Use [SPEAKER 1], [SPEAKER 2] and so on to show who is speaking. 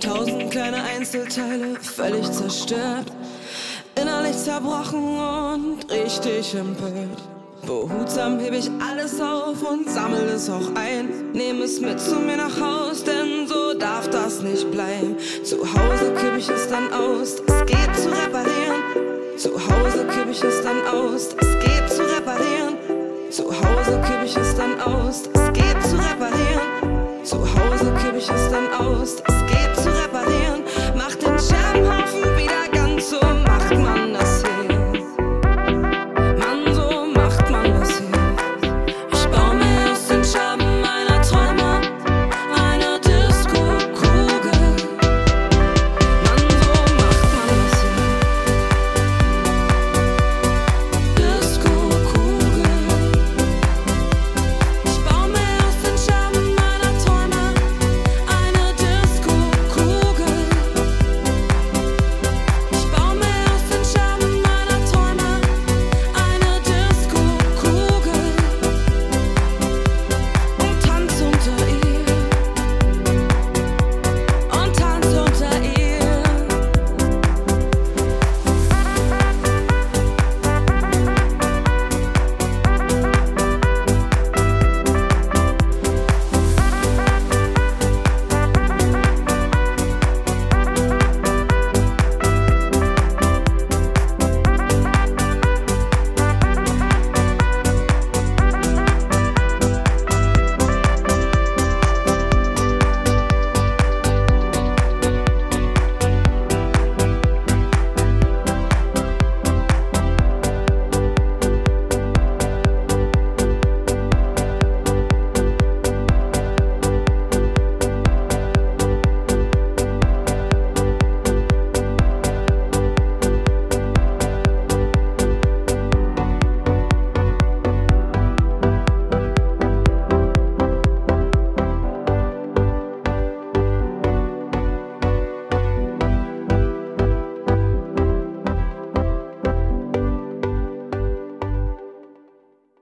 [SPEAKER 1] Tausend kleine Einzelteile, völlig zerstört. Innerlich zerbrochen und richtig empört. Behutsam heb ich alles auf und sammel es auch ein. Nehm es mit zu mir nach Haus, denn so darf das nicht bleiben. Zu Hause kipp ich es dann aus, es geht zu reparieren. Zu Hause kipp ich es dann aus, es geht